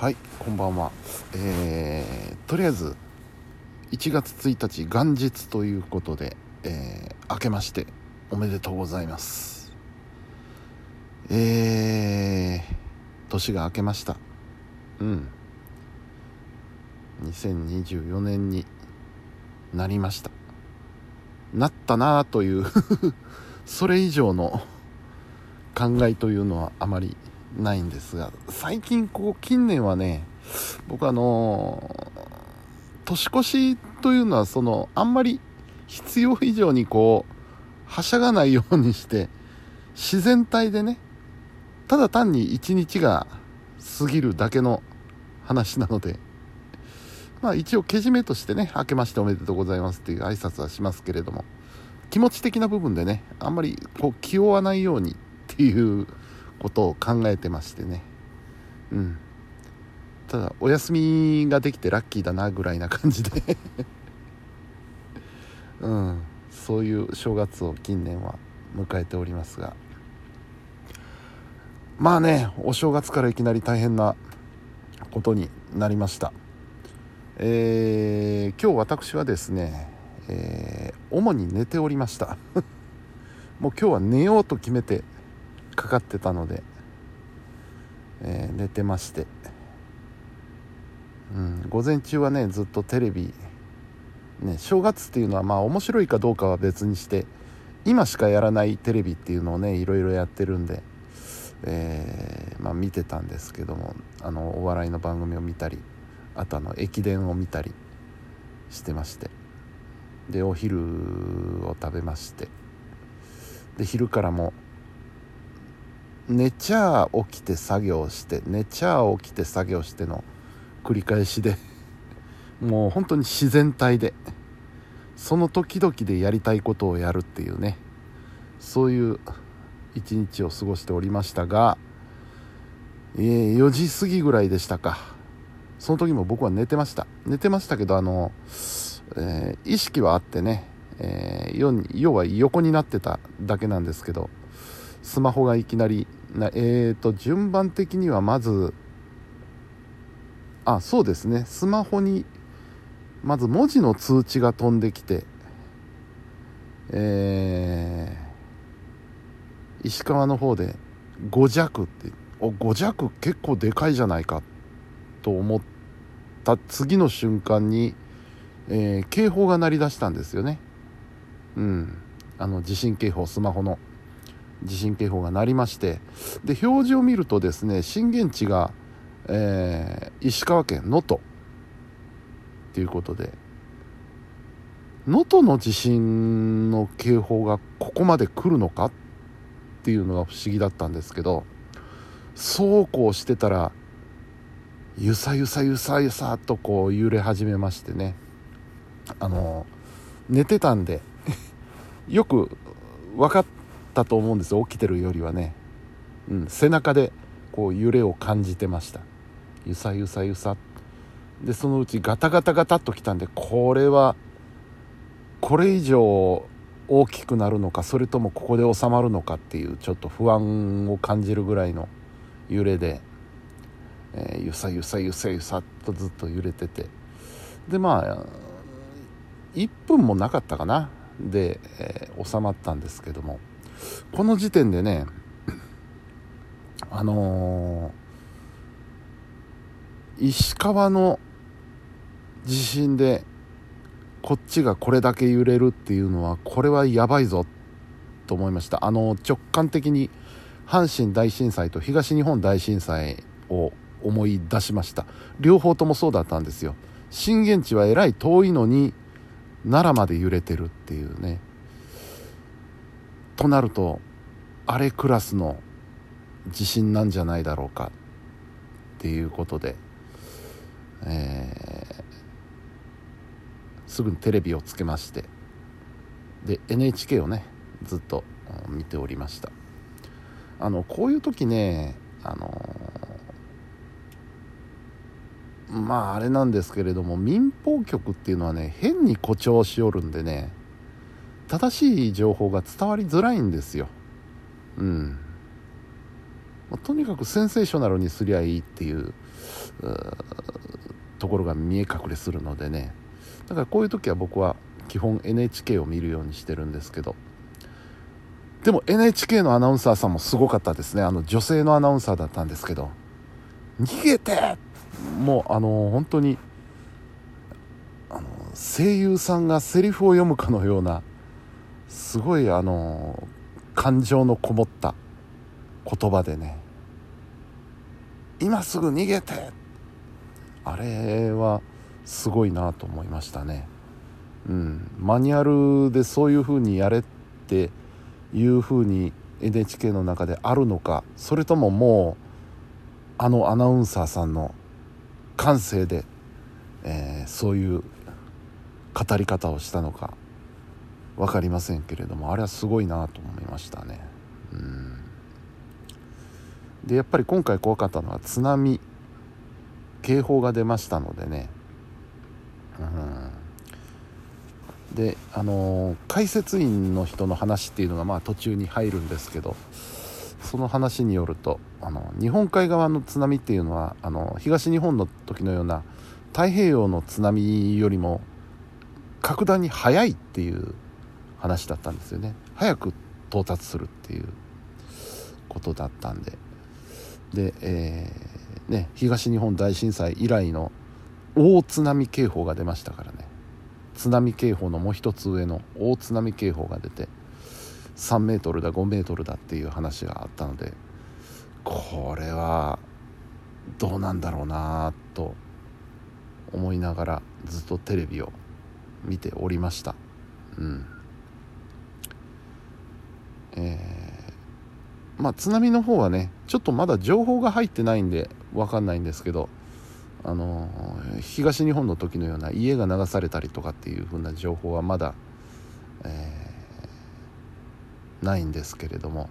はいこんばんは。えー、とりあえず1月1日元日ということで、えー、明けましておめでとうございます。えー、年が明けました。うん。2024年になりました。なったなあというそれ以上の考えというのはあまりないんですが最近こう近年はね僕あの年越しというのはそのあんまり必要以上にこうはしゃがないようにして自然体でねただ単に一日が過ぎるだけの話なのでまあ一応けじめとしてね明けましておめでとうございますっていう挨拶はしますけれども気持ち的な部分でねあんまりこう気負わないようにっていうことを考えてましてね。うん。ただお休みができてラッキーだなぐらいな感じで。うん。そういう正月を近年は迎えておりますが。まあねお正月からいきなり大変なことになりました。えー、今日私はですね、えー、主に寝ておりました。もう今日は寝ようと決めてかかってたので、えー、寝てまして、うん、午前中はねずっとテレビ、ね、正月っていうのはまあ面白いかどうかは別にして今しかやらないテレビっていうのをねいろいろやってるんで、えー、まあ、見てたんですけどもあのお笑いの番組を見たりあとあの駅伝を見たりしてまして。でお昼を食べまして。で昼からも寝ちゃ起きて作業して寝ちゃ起きて作業しての繰り返しで もう本当に自然体でその時々でやりたいことをやるっていうねそういう一日を過ごしておりましたが、えー、4時過ぎぐらいでしたか。その時も僕は寝てました。寝てましたけどあの、えー、意識はあってね、えー、要は横になってただけなんですけどスマホがいきなりなえーと順番的にはまずあそうですね。スマホにまず文字の通知が飛んできてえー、石川の方で5弱ってお5弱結構でかいじゃないかと思った次の瞬間に、えー、警報が鳴り出したんですよね。うん。あの地震警報スマホの。地震警報が鳴りましてで表示を見るとですね震源地が、えー、石川県能登ということで能登の地震の警報がここまで来るのかっていうのが不思議だったんですけどそうこうしてたらゆさゆさゆさゆさとこう揺れ始めましてね。あの寝てたんでよく分かっったと思うんです起きてるよりはね、うん、背中でこう揺れを感じてました。ゆさゆさゆさ。でそのうちガタガタガタっときたんでこれはこれ以上大きくなるのかそれともここで収まるのかっていうちょっと不安を感じるぐらいの揺れで、えー、ゆさゆさゆさゆさっとずっと揺れてて。でまあ1分もなかったかな。で、えー、収まったんですけども。この時点でねあのー、石川の地震でこっちがこれだけ揺れるっていうのはこれはやばいぞと思いました。あの直感的に阪神大震災と東日本大震災を思い出しました。両方ともそうだったんですよ。震源地はえらい遠いのに奈良まで揺れてるっていうね。となるとあれクラスの地震なんじゃないだろうかっていうことで、えー、すぐにテレビをつけましてで NHK をねずっと見ておりました。あのこういう時ねあのまああれなんですけれども民放局っていうのはね変に誇張しおるんでね正しい情報が伝わりづらいんですよ。うん。ま、とにかくセンセーショナルにすりゃいいっていうところが見え隠れするのでね。だからこういう時は僕は基本 NHK を見るようにしてるんですけど。でも NHK のアナウンサーさんもすごかったですね。あの女性のアナウンサーだったんですけど。逃げてもうあの本当にあの声優さんがセリフを読むかのようなすごいあの感情のこもった言葉でね今すぐ逃げて。あれはすごいなと思いましたね。うん。マニュアルでそういう風にやれっていう風に NHK の中であるのかそれとももうあのアナウンサーさんの感性で、えー、そういう語り方をしたのか。分かりませんけれどもあれはすごいなと思いましたね。でやっぱり今回怖かったのは津波警報が出ましたのでね。であの解説員の人の話っていうのがまあ途中に入るんですけどその話によるとあの日本海側の津波っていうのはあの東日本の時のような太平洋の津波よりも格段に早いっていう話だったんですよね。早く到達するっていうことだったんで。で、えー、ね、東日本大震災以来の大津波警報が出ましたからね。津波警報のもう一つ上の大津波警報が出て3メートルだ5メートルだっていう話があったのでこれはどうなんだろうなと思いながらずっとテレビを見ておりました。うん。えー、まあ津波の方はねちょっとまだ情報が入ってないんで分かんないんですけどあの東日本の時のような家が流されたりとかっていう風な情報はまだ、えーないんですけれども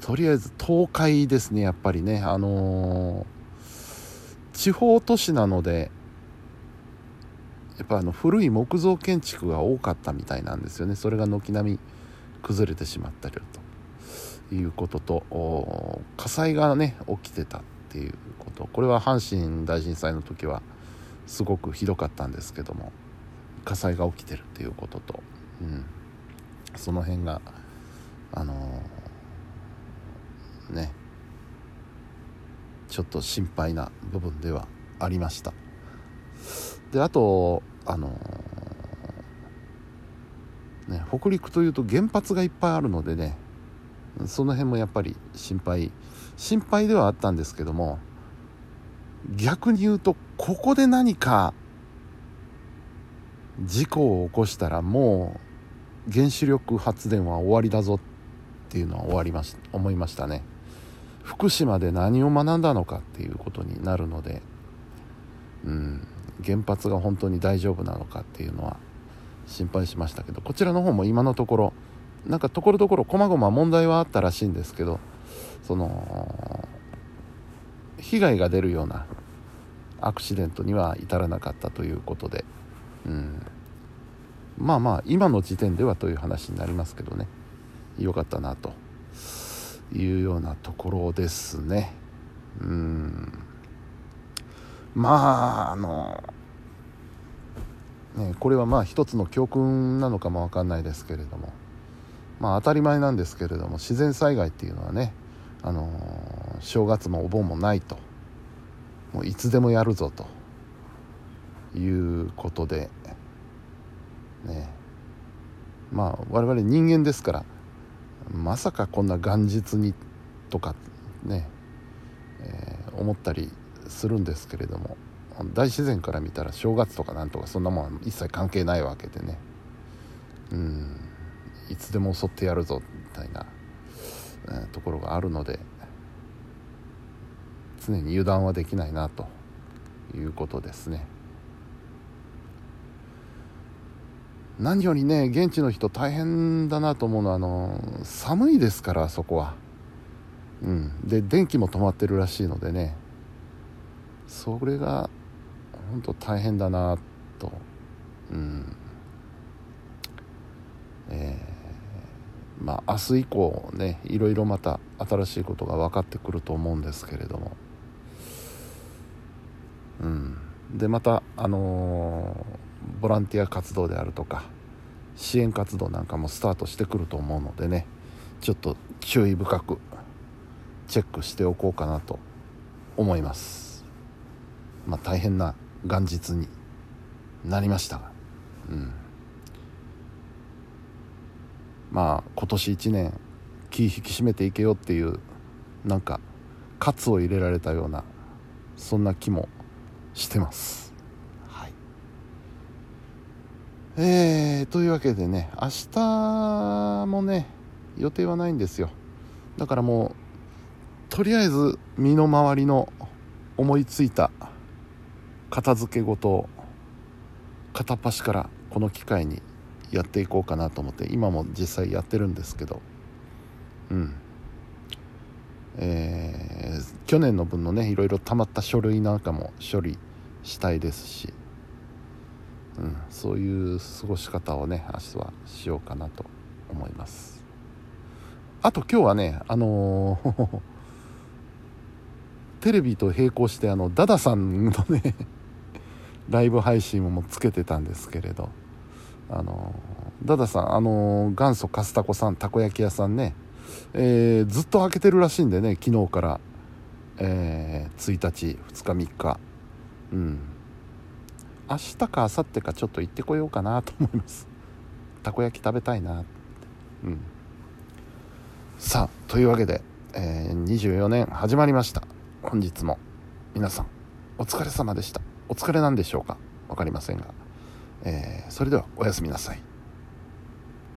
とりあえず東海ですねやっぱりね。あのー、地方都市なのでやっぱあの古い木造建築が多かったみたいなんですよね。それが軒並み崩れてしまったりということと火災がね起きてたっていうこと。これは阪神大震災の時はすごくひどかったんですけども火災が起きてるっていうことと、うん、その辺があのー、ねちょっと心配な部分ではありました。であとあの、ね北陸というと原発がいっぱいあるのでねその辺もやっぱり心配心配ではあったんですけども逆に言うとここで何か事故を起こしたらもう原子力発電は終わりだぞっていうのは終わりまし思いましたね。福島で何を学んだのかっていうことになるので、うん、原発が本当に大丈夫なのかっていうのは心配しましたけどこちらの方も今のところなんかところどころ細々問題はあったらしいんですけどその被害が出るようなアクシデントには至らなかったということで、うん、まあまあ今の時点ではという話になりますけどね。良かったなというようなところですね。うん。まああのねこれはまあ一つの教訓なのかも分かんないですけれども。まあ当たり前なんですけれども自然災害っていうのはねあの正月もお盆もないと。もういつでもやるぞと。いうことでね。まあ我々人間ですからまさかこんな元日にとかね、えー、思ったりするんですけれども大自然から見たら正月とかなんとかそんなもん一切関係ないわけでね。うん。いつでも襲ってやるぞみたいな、えー、ところがあるので常に油断はできないなということですね。何よりね現地の人大変だなと思うのはあの寒いですからそこは。うん。で電気も止まってるらしいのでね。それが本当大変だなと。うん。えー、まあ明日以降ねいろいろまた新しいことが分かってくると思うんですけれども。うん。でまたあのー、ボランティア活動であるとか支援活動なんかもスタートしてくると思うのでねちょっと注意深くチェックしておこうかなと思います。まあ大変な元日になりましたが。うん。まあ今年1年気引き締めていけよっていうなんか喝を入れられたようなそんな気もしてます。はい。えー、というわけでね明日もね予定はないんですよ。だからもうとりあえず身の回りの思いついた片付け事を片っ端からこの機会にやっていこうかなと思って今も実際やってるんですけど。うん。えー、去年の分のねいろいろ溜まった書類なんかも処理したいですし、うん、そういう過ごし方をね明日はしようかなと思います。あと今日はねあのー テレビと並行してあのダダさんのねライブ配信もつけてたんですけれど。あのダダさんあの元祖カスタコさんたこ焼き屋さんね、えー、ずっと開けてるらしいんでね昨日から、えー、1日2日3日。うん。明日か明後日かちょっと行ってこようかなと思います。たこ焼き食べたいな。うん。さあというわけで、えー、24年始まりました。本日も皆さんお疲れ様でした。お疲れなんでしょうか？分かりませんが、えー、それではおやすみなさい。